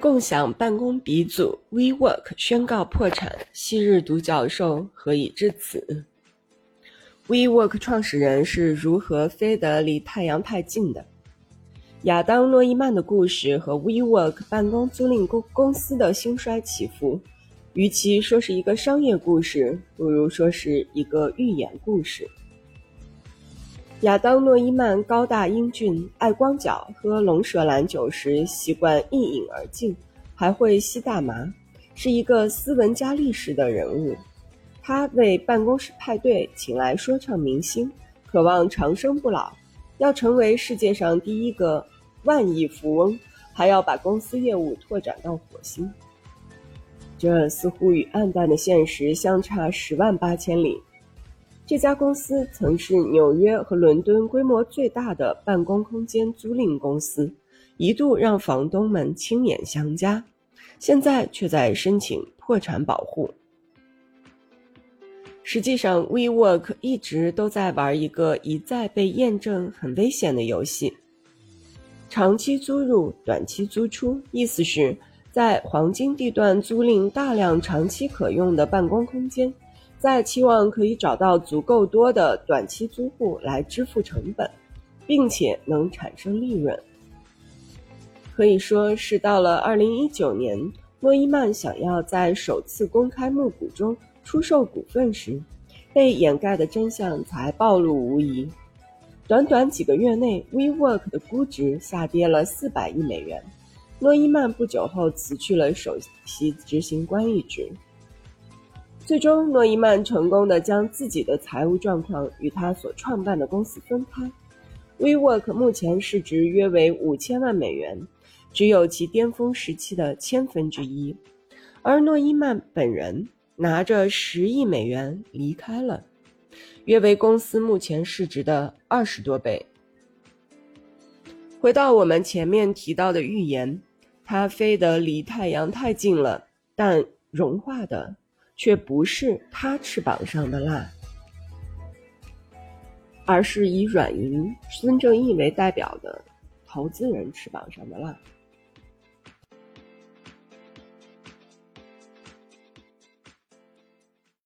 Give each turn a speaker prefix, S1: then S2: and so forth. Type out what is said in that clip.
S1: 共享办公鼻祖 WeWork 宣告破产，昔日独角兽何以至此？WeWork 创始人是如何飞得离太阳太近的？亚当·诺伊曼的故事和 WeWork 办公租赁公公司的兴衰起伏，与其说是一个商业故事，不如说是一个寓言故事。亚当·诺伊曼高大英俊，爱光脚，喝龙舌兰酒时习惯一饮而尽，还会吸大麻，是一个斯文加历史的人物。他为办公室派对请来说唱明星，渴望长生不老，要成为世界上第一个万亿富翁，还要把公司业务拓展到火星。这似乎与暗淡的现实相差十万八千里。这家公司曾是纽约和伦敦规模最大的办公空间租赁公司，一度让房东们亲眼相加，现在却在申请破产保护。实际上，WeWork 一直都在玩一个一再被验证很危险的游戏：长期租入、短期租出。意思是，在黄金地段租赁大量长期可用的办公空间。在期望可以找到足够多的短期租户来支付成本，并且能产生利润。可以说是到了二零一九年，诺伊曼想要在首次公开募股中出售股份时，被掩盖的真相才暴露无遗。短短几个月内，WeWork 的估值下跌了四百亿美元。诺伊曼不久后辞去了首席执行官一职。最终，诺伊曼成功的将自己的财务状况与他所创办的公司分开。WeWork 目前市值约为五千万美元，只有其巅峰时期的千分之一。而诺伊曼本人拿着十亿美元离开了，约为公司目前市值的二十多倍。回到我们前面提到的预言，它飞得离太阳太近了，但融化的。却不是他翅膀上的蜡，而是以软银孙正义为代表的投资人翅膀上的蜡。